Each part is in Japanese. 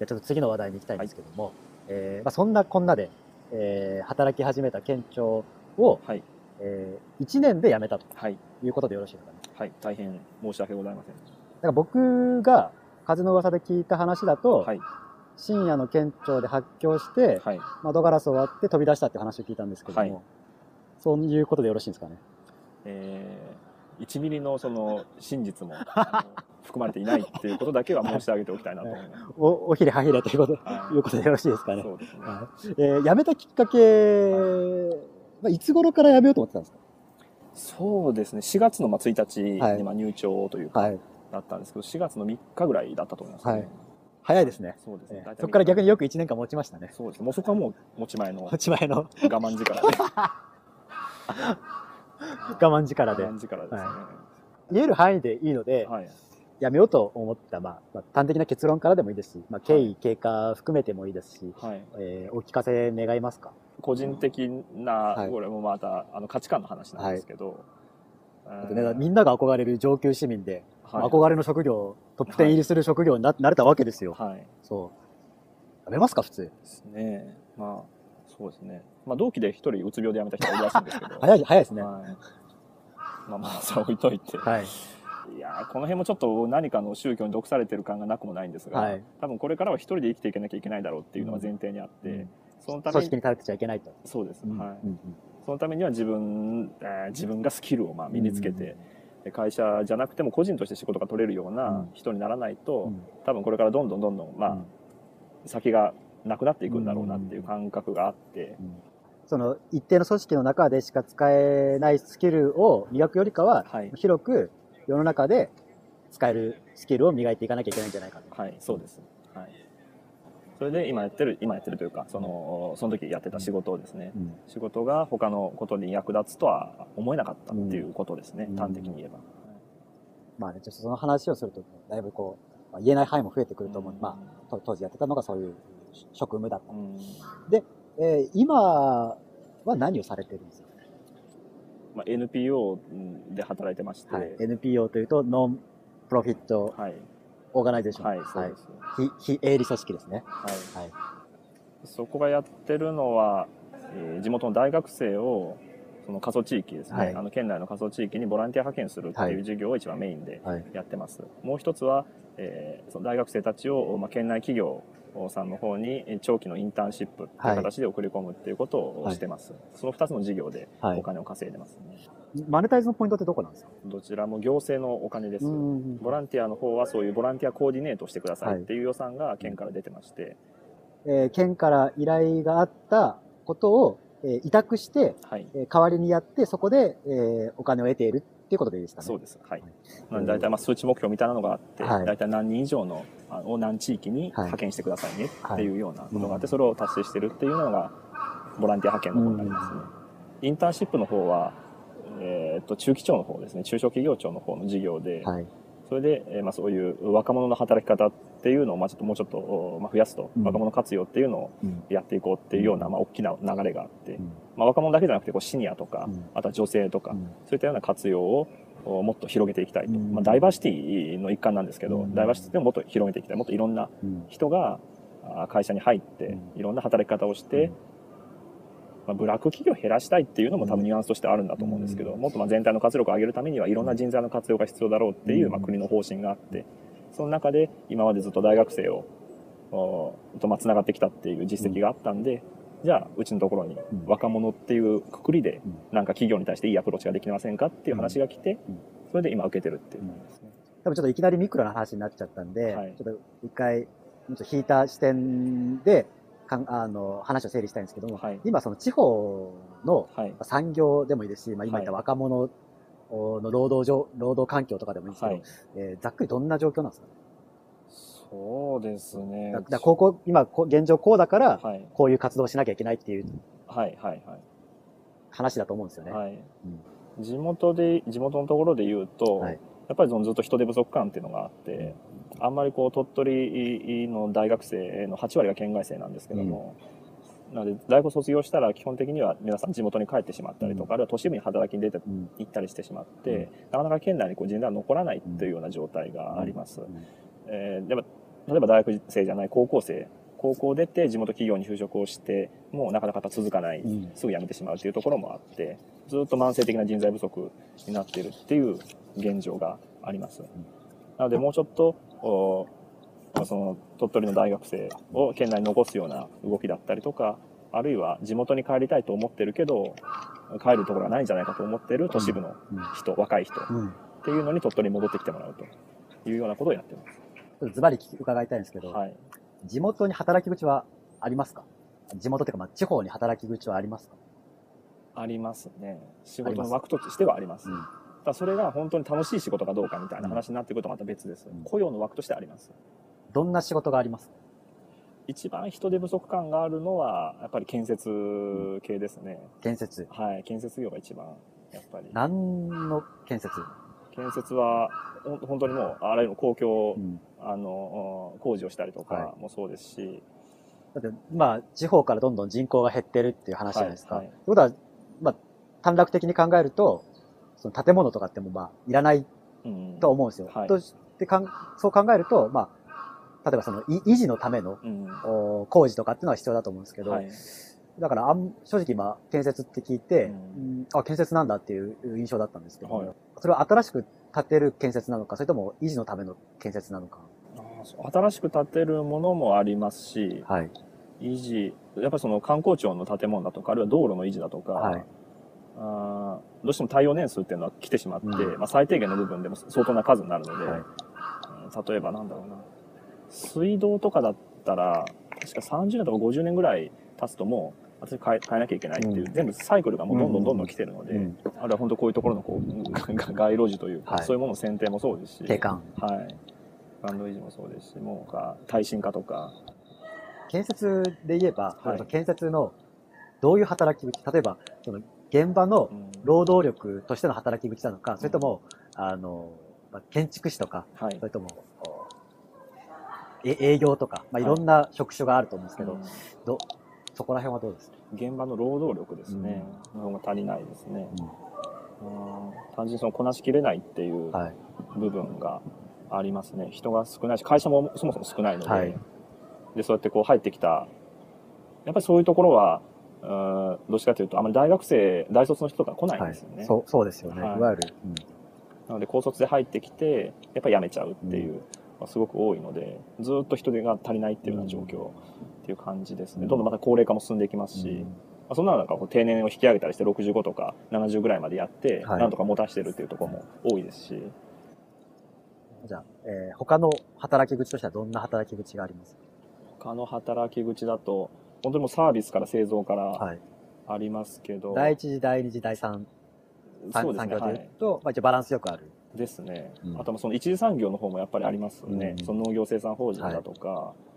じゃあちょっと次の話題に行きたいんですけども、えーまあ、そんなこんなで、えー働き始めた県庁を、はい。え1年で辞めたとはい。いうことでよろしいですかね。はい。大変申し訳ございません。だから僕が風の噂で聞いた話だと、はい。深夜の県庁で発狂して、はい。窓ガラスを割って飛び出したって話を聞いたんですけども、はいそういうことでよろしいんですかね？えー、1ミリのその真実も 含まれていないっていうことだけは申し上げておきたいなと思います。おおひれはひれということ,、はいいうことでよろしいですかね。そうですね。はいえー辞めたきっかけ、まあ、いつ頃から辞めようと思ってたんですそうですね。4月のまあ1日はいにまあ入庁というか、かはい。だったんですけど、4月の3日ぐらいだったと思います、ね。はい早いですね。そうですね。そこから逆によく1年間持ちましたね。そうですね。もうそこはもう持ち前の持ち前の 我慢力で。我慢力で我。慢力ですね。言える範囲でいいので、はい。辞めようと思った、まあ、まあ、端的な結論からでもいいですし、まあ、経緯、経過含めてもいいですし、はい。えーお聞かせ願いますか？個人的な、はいこれもまたあの価値観の話なんですけど、あとねみんなが憧れる上級市民で、はい憧れの職業、トップ10入りする職業にな,、なれたわけですよ。はい。そう。辞めますか、普通。ですね。まあ、そうですね。まあ、同期で一人うつ病で辞めた人がいるらしいんですけど。早い、早いですね。はい。まあまあ、それは置いといて。はい。いやーこの辺もちょっと何かの宗教に毒されてる感がなくもないんですが、はい。多分これからは一人で生きていかなきゃいけないだろうっていうのが前提にあって、うん。そのために組織に頼ってちゃいけないと。そうです、うんはいうん。そのためには自分、えー自分がスキルをまあ身につけて、会社じゃなくても個人として仕事が取れるよううなん。人にならないと、うん。多分これからどんどんどんどん、まあうん。先がなくなっていくんだろうなっていう感覚があって、その一定の組織の中でしか使えないスキルを磨くよりかは、はい、広く世の中で使えるスキルを磨いていかなきゃいけないんじゃないかと。はい、そうです。はい。それで今やってる、今やってるというか、その、その時やってた仕事をですね、うん仕事が他のことに役立つとは思えなかったっていうことですね、うん端的に言えば。まあね、ちょっとその話をすると、だいぶこう、まあ、言えない範囲も増えてくると思う。まあ、と当時やってたのがそういう職務だった。うんえー今は何をされてるんですか、まあ、NPO で働いてまして、はい、NPO というと、ノンプロフィットはい、オーガナイゼーション。はい、そうです。非非営利組織ですね。はい。はい。そこがやってるのは、えー地元の大学生を、その過疎地域ですね、はいあの県内の過疎地域にボランティア派遣するってはいいう事業を一番メインではい。やってます。もう一つは、えーその大学生たちを、まあ、県内企業さんの方にえー長期のインターンシップっていう形で送り込むっていうことをしてます。その二つの事業ではい。お金を稼いでますね。マネタイズのポイントってどこなんですか？どちらも行政のお金です。んボランティアの方はそういうボランティアコーディネートをしてくださいっていう予算が県から出てまして、えー県から依頼があったことを、えー委託して、はい。えー代わりにやって、そこで、えーお金を得ているっていうことでいいですかね？そうです。はいはい。大体まあ数値目標みたいなのがあって、はい大体何人以上のあを何地域に派遣してくださいねっていうようなことがあって、それを達成してるっていうのがボランティア派遣の方になりますね。インターンシップの方は、えーっと中期長の方ですね、中小企業庁の方の事業で、はい。それで、えーまあ、そういう若者の働き方っていうのをまあちょっともうちょっと、おまあ、増やすと、うん。若者活用っていうのをうん。やっていこうっていうような、まあ、大きな流れがあって、うん。まあ、若者だけじゃなくてこうシニアとか、うん。あとは女性とか、うん。そういったような活用をおもっと広げていきたいと、うん。まあ、ダイバーシティの一環なんですけど、うん。ダイバーシティでももっと広げていきたい。もっといろんなうん。人があ会社に入って、うん。いろんな働き方をして、まあ、ブラック企業を減らしたいっていうのも多分ニュアンスとしてあるんだと思うんですけど、もっとまあ全体の活力を上げるためにはいろんな人材の活用が必要だろうっていう、うん。まあ、国の方針があってその中で今までずっと大学生をおとまあつながってきたっていう実績があったんで、じゃあうちのところにうん。若者っていうくくりでうん。なんか企業に対していいアプローチができませんかっていう話が来てうん。それで今受けてるっていう。ね。多分ちょっといきなりミクロな話になっちゃったんで、はい。ちょっと一回、ちょっと引いた視点で、かんあの、話を整理したいんですけども、はい。今その地方のはい。産業でもいいですし、まあ、今言った若者の労働上、労働環境とかでもいいんですけど、はい。えーざっくりどんな状況なんですか？ね。そうですね。だだからここ、今、こ現状こうだから、はい。こういう活動をしなきゃいけないっていう。はいはいはい。話だと思うんですよね。はい、地元で地元のところで言うと、はい。やっぱりそのずっと人手不足感っていうのがあってあんまりこう鳥取の大学生の8割が県外生なんですけども、なので大学卒業したら基本的には皆さん地元に帰ってしまったりとか、あるいは都市部に働きに出てうん。行ったりしてしまって、なかなか県内にこう人材が残らないっていうような状態があります。うん。えーでも例えば大学生じゃない高校生。高校出て地元企業に就職をしてもうなかなか続かない、すぐ辞めてしまうというところもあってずっと慢性的な人材不足になっているっていう現状があります。なのでもうちょっとその鳥取の大学生を県内に残すような動きだったりとかあるいは地元に帰りたいと思ってるけど帰るところがないんじゃないかと思ってる都市部の人、若い人っていうのに鳥取に戻ってきてもらうというようなことをやってます。ズバリ伺いたいんですけど、はい、地元に働き口はありますか？地元というか、まあ、地方に働き口はありますか？ありますね。仕事の枠としてはあります。うん、だそれが本当に楽しい仕事かどうかみたいな話になってくるとまた別です。うん、雇用の枠としてあります。どんな仕事があります？一番人手不足感があるのは、やっぱり建設系ですね。建設はい。建設業が一番、やっぱり。何の建設？建設は、本当にもう、あらゆる公共、うん、あの、工事をしたりとかもそうですし。はい、だって、まあ、地方からどんどん人口が減ってるっていう話じゃないですか。はいはい、ということは、まあ、短絡的に考えると、その建物とかってもまあ、いらないと思うんですよ。うんはい、としてかんそう考えると、まあ、例えばその維持のための、うん、工事とかっていうのは必要だと思うんですけど、はい、だからあん正直今建設って聞いて、うん、あ建設なんだっていう印象だったんですけど、はい、それは新しく建てる建設なのかそれとも維持のための建設なのか。新しく建てるものもありますし、はい、維持やっぱりその観光庁の建物だとかあるいは道路の維持だとか、はい、あどうしても耐用年数っていうのは来てしまって、うん、まあ、最低限の部分でも相当な数になるので、はい、例えばなんだろうな。水道とかだったら、確か30年とか50年ぐらい経つともう、私変え変えなきゃいけないっていう、うん、全部サイクルがもうどんどんどんどん来てるので、うん、あるいは本当こういうところのこう街路樹というか、はい、そういうものの選定もそうですし、景観。はい。バンド維持もそうですし、もうか、耐震化とか。建設で言えば、はい、建設のどういう働き口、例えば、その現場の労働力としての働き口なのか、それとも、あの、建築士とか、はい、それとも営業とか、まあ、いろんな職種があると思うんですけど、はい、どそこら辺はどうですか？現場の労働力ですね、の方が足りないですね。うん、単純にそのこなしきれないっていう部分がありますね。人が少ないし、会社もそもそも少ないので、はい、で、そうやってこう入ってきた、やっぱりそういうところは、うんどっちかというと、あまり大学生、大卒の人とか来ないんですよね。はい、そうそうですよね。はい、いわゆる、うん。なので、高卒で入ってきて、やっぱり辞めちゃうっていう。うんすごく多いのでずっと人手が足りないっていうような状況っていう感じですね。どんどんまた高齢化も進んでいきますし、まあ、そんな中こう定年を引き上げたりして65とか70ぐらいまでやって、なんとか持たしてるっていうところも多いですし。じゃあ、えー、他の働き口としてはどんな働き口があります？他の働き口だと本当にもうサービスから製造からありますけど、はい、第一次第二次第三そうですね、産業でいうと、はい、まあ、一応バランスよくある。ですね、うん、あとその一次産業の方もやっぱりありますよね、うん、その農業生産法人だとか、はい、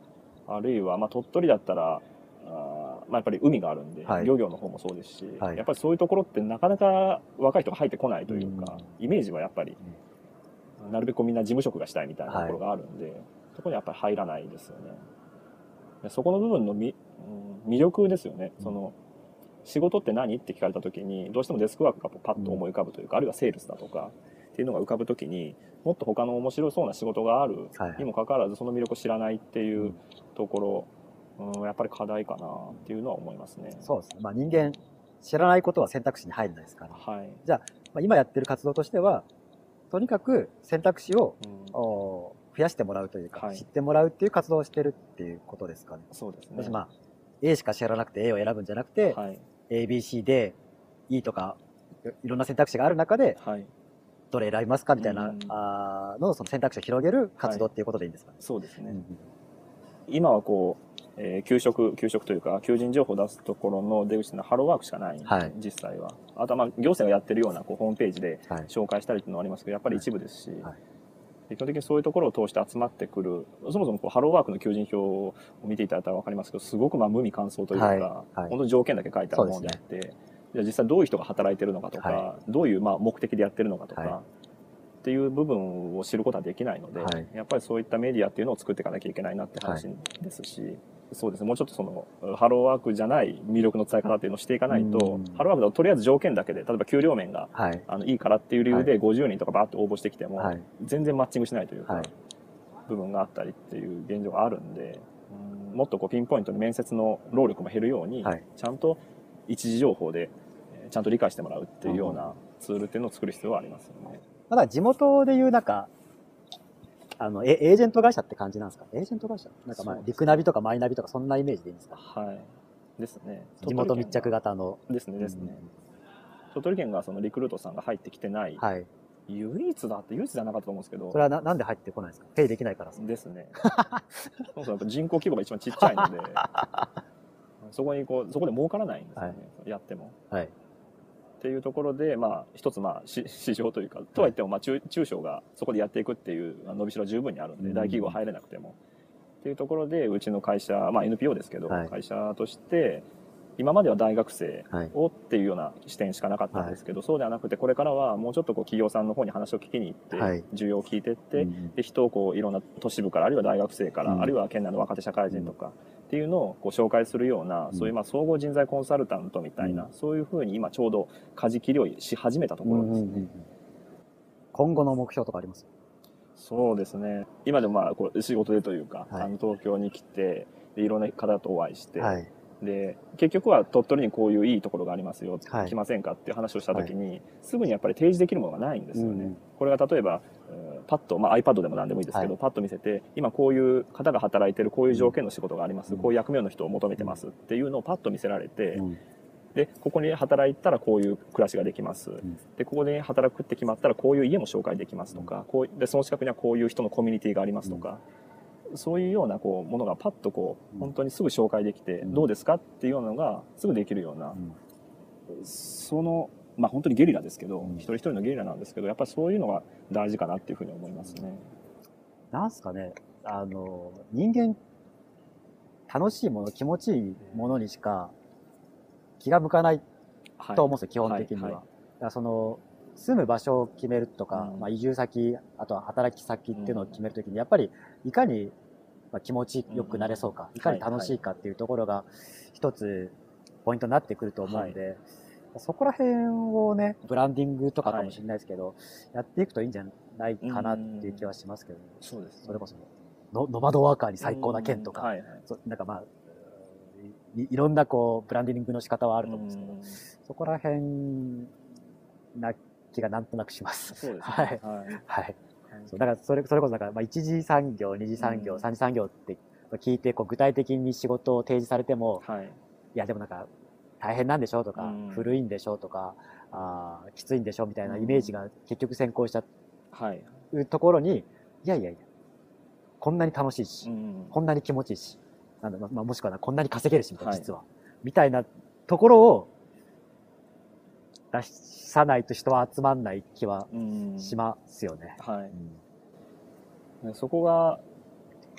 あるいはまあ鳥取だったらあまあ、やっぱり海があるんで、はい、漁業の方もそうですし、はい、やっぱりそういうところってなかなか若い人が入ってこないというか、イメージはやっぱり、なるべくみんな事務職がしたいみたいなところがあるんで、はい、そこにやっぱり入らないですよね。そこの部分のみ、うん、魅力ですよね。その仕事って何？って聞かれた時にどうしてもデスクワークがパッと思い浮かぶというか、あるいはセールスだとかっていうのが浮かぶ時にもっと他の面白そうな仕事があるにもかかわらずその魅力を知らないっていうところ、うん、やっぱり課題かなっていうのは思いますね。そうですね。まあ人間知らないことは選択肢に入らないですから。はい。じゃあ、まあ、今やってる活動としては、とにかく選択肢を、うん、増やしてもらうというか、はい、知ってもらうっていう活動をしてるっていうことですかね。そうですね。まあ、A しか知らなくて A を選ぶんじゃなくて、はい、A、B、C で E とか、いろんな選択肢がある中で、はい、どれ選びますかみたいな、うん、あのその選択肢を広げる活動っていうことでいいんですか、ねはい、そうですね、うん、今はこう、えー、給食給食というか求人情報を出すところの出口のハローワークしかない、はい、実際は。あとはまあ行政がやってるようなこうホームページで紹介したりっていうのはありますけどやっぱり一部ですし、はい。基本的にそういうところを通して集まってくるそもそもこうハローワークの求人票を見ていただいたら分かりますけどすごくまあ無味乾燥というか、はい。はい、本当に条件だけ書いてあるものであって、じゃあ実際どういう人が働いてるのかとか、はい、どういうまあ目的でやってるのかとか、っていう部分を知ることはできないので、はい、やっぱりそういったメディアっていうのを作っていかなきゃいけないなって話です。し、はい、そうですね。もうちょっとそのハローワークじゃない魅力の伝え方っていうのをしていかないと、ハローワークだととりあえず条件だけで例えば給料面が、はい、あのいいからっていう理由で50人とかバーッと応募してきても、全然マッチングしないというか、部分があったりっていう現状があるんで、うん、もっとこうピンポイントに面接の労力も減るように、はい、ちゃんと一時情報でちゃんと理解してもらうっていうようなツールっていうのを作る必要はありますよね。だから地元でいうなんか、あの、エージェント会社って感じなんですか？エージェント会社？なんかまあ、リクナビとかマイナビとかそんなイメージでいいんですか？はい。ですね。地元密着型の。ですね、ですね。鳥取県がそのリクルートさんが入ってきてない、はい、唯一だって唯一じゃなかったと思うんですけど。それはななんで入ってこないですか？ペイできないからですね。そもそも人口規模が一番ちっちゃいので、そこにこう、そこで儲からないんですよね。はい、やっても。はい。っていうところで、まあ、一つ、まあ、市場というか、とは言っても、まあ中、中小がそこでやっていくっていう伸びしろは十分にあるんで、大企業入れなくても。っていうところで、うちの会社、まあ NPO ですけど、はい、会社として、今までは大学生をっていうような視点しかなかったんですけど、はい、そうではなくてこれからはもうちょっとこう企業さんの方に話を聞きに行って、はい、需要を聞いてって、うん、で人をこういろんな都市部からあるいは大学生から、うん、あるいは県内の若手社会人とかっていうのをこう紹介するような、うん、そういうまあ総合人材コンサルタントみたいな、そういうふうに今ちょうど舵切りをし始めたところですね。今後の目標とかあります？そうですね。今でもまあこう仕事でというか、はい、あの東京に来てでいろんな方とお会いして、はいで結局は鳥取にこういういいところがありますよ、はい、来ませんかっていう話をした時に、はい、すぐにやっぱり提示できるものがないんですよね。うん、これが例えばパッと、まあ、iPad でも何でもいいですけど、はい、パッと見せて今こういう方が働いてるこういう条件の仕事があります、うん、こういう役目の人を求めてますっていうのをパッと見せられて、うん、でここに働いたらこういう暮らしができます、でここで働くって決まったらこういう家も紹介できますとか、こうでその近くにはこういう人のコミュニティがありますとか。そういうようなこうものがパッとこう本当にすぐ紹介できて、どうですかっていうのがすぐできるような、そのまあ本当にゲリラですけど、一人一人のゲリラなんですけどやっぱりそういうのが大事かなっていうふうに思いますね。なんすかね。あの人間楽しいもの気持ちいいものにしか気が向かないと思うんですよ、基本的には。はいはい、だからその住む場所を決めるとか、うん、まあ、移住先あとは働き先っていうのを決めるときにやっぱりいかにまあ、気持ちよくなれそうか、いかに楽しいかっていうところが一つポイントになってくると思うんで、そこら辺をね、ブランディングとかかもしれないですけど、やっていくといいんじゃないかなっていう気はしますけど、ね、そうです、それこそノ、ノマドワーカーに最高な県とか、はいはい、なんかまあい、いろんなこう、ブランディングの仕方はあると思うんですけど、そこら辺な気がなんとなくします。そうです、ね、はい。はい。そうだからそれそれこそだから、まあ、一次産業二次産業、うん、三次産業って聞いてこう具体的に仕事を提示されても、はい、いやでもなんか大変なんでしょとか、うん、古いんでしょとかあきついんでしょみたいなイメージが結局先行しちゃうところに、いやいやいやこんなに楽しいし、うん、こんなに気持ちいいしなんだ、まあ、もしくはこんなに稼げるしみたいな、実は、みたいなところを出さないと人は集まんない気はしますよね。はい、うん、そこが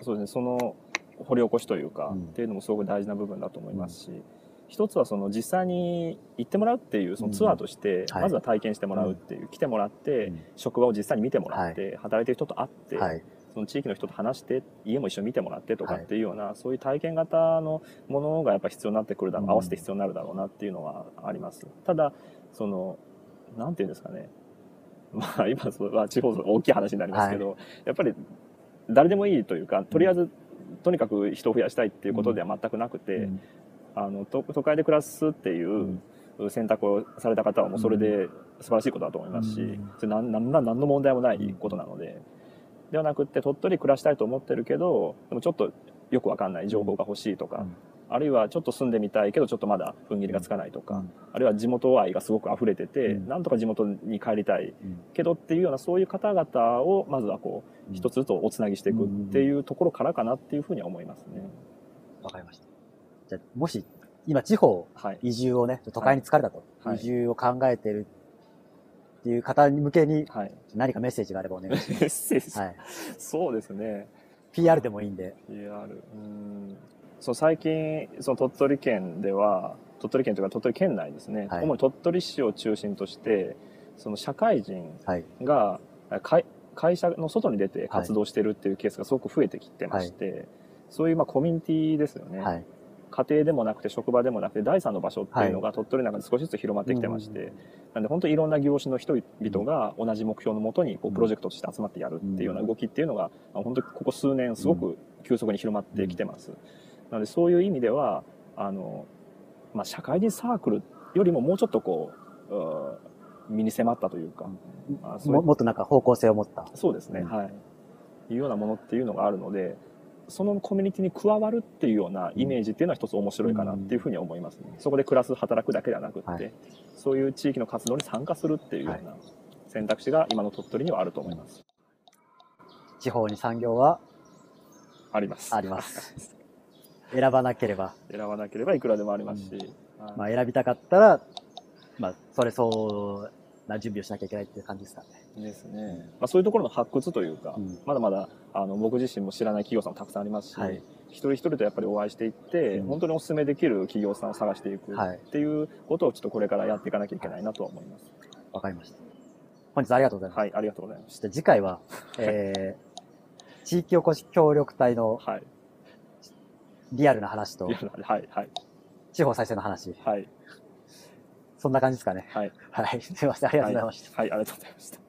そうですねその掘り起こしというか、うん、っていうのもすごく大事な部分だと思いますし、うん、一つはその実際に行ってもらうっていうそのツアーとして、まずは体験してもらうっていう、来てもらって、職場を実際に見てもらって、働いてる人と会って、はい、その地域の人と話して家も一緒に見てもらってとかっていうような、はい、そういう体験型のものがやっぱ必要になってくるだろう、合わせて必要になるだろうなっていうのはあります。ただそのなんていうんですかね。まあ今それは地方の大きい話になりますけど、はい、やっぱり誰でもいいというかとりあえず、とにかく人を増やしたいっていうことでは全くなくて、うん、あの都会で暮らすっていう選択をされた方はもうそれで素晴らしいことだと思いますし、うん、それ何何何の問題もないことなので。ではなくって鳥取暮らしたいと思ってるけどでもちょっとよくわかんない情報が欲しいとか、あるいはちょっと住んでみたいけどちょっとまだ踏ん切りがつかないとか、うん、あるいは地元愛がすごく溢れてて、うん、なんとか地元に帰りたいけどっていうようなそういう方々をまずはこう一つずつおつなぎしていくっていうところからかなっていうふうには思いますね。わかりました。じゃもし今地方移住をね、はい、都会に疲れたと、はい、移住を考えてるっていう方に向けに何かメッセージがあればお願いします。メッセージ、はい、そうですね。PR でもいいんで。PR。うんそう最近その鳥取県では鳥取県というか鳥取県内ですね、はい、主に鳥取市を中心としてその社会人が会会社の外に出て活動してるっていうケースがすごく増えてきてまして、はい、そういうまあコミュニティですよね、はい、家庭でもなくて職場でもなくて第三の場所っていうのが鳥取の中で少しずつ広まってきてまして、はい、なんで本当いろんな業種の人々が同じ目標のもとにこうプロジェクトとして集まってやるっていうような動きっていうのが、本当にここ数年すごく急速に広まってきてます。なのでそういう意味ではあの、まあ、社会人サークルよりももうちょっとこう身に迫ったというか、まあ、ももっとなんか方向性を持ったそうですね、うん、はいいうようなものっていうのがあるのでそのコミュニティに加わるっていうようなイメージっていうのは一つ面白いかなっていうふうに思いますね。そこで暮らす、働くだけではなくって、はい、そういう地域の活動に参加するっていうような選択肢が今の鳥取にはあると思います。地方に産業は？あります。あります。選ばなければ。選ばなければいくらでもありますし。うん、まあ選びたかったら、まあそれそうな準備をしなきゃいけないっていう感じですかね。ですね。まあ、そういうところの発掘というか、うん、まだまだあの僕自身も知らない企業さんもたくさんありますし、はい、一人一人とやっぱりお会いしていって、うん、本当にお勧めできる企業さんを探していくっていうことをちょっとこれからやっていかなきゃいけないなと思います。わ、かりました。本日ありがとうございます。はい、ありがとうございます。次回は、えー、地域おこし協力隊の、はい、リアルな話と、はい、はい。地方再生の話。はい。そんな感じですかね。はい。はい。すみません。ありがとうございました。はい、はい、ありがとうございました。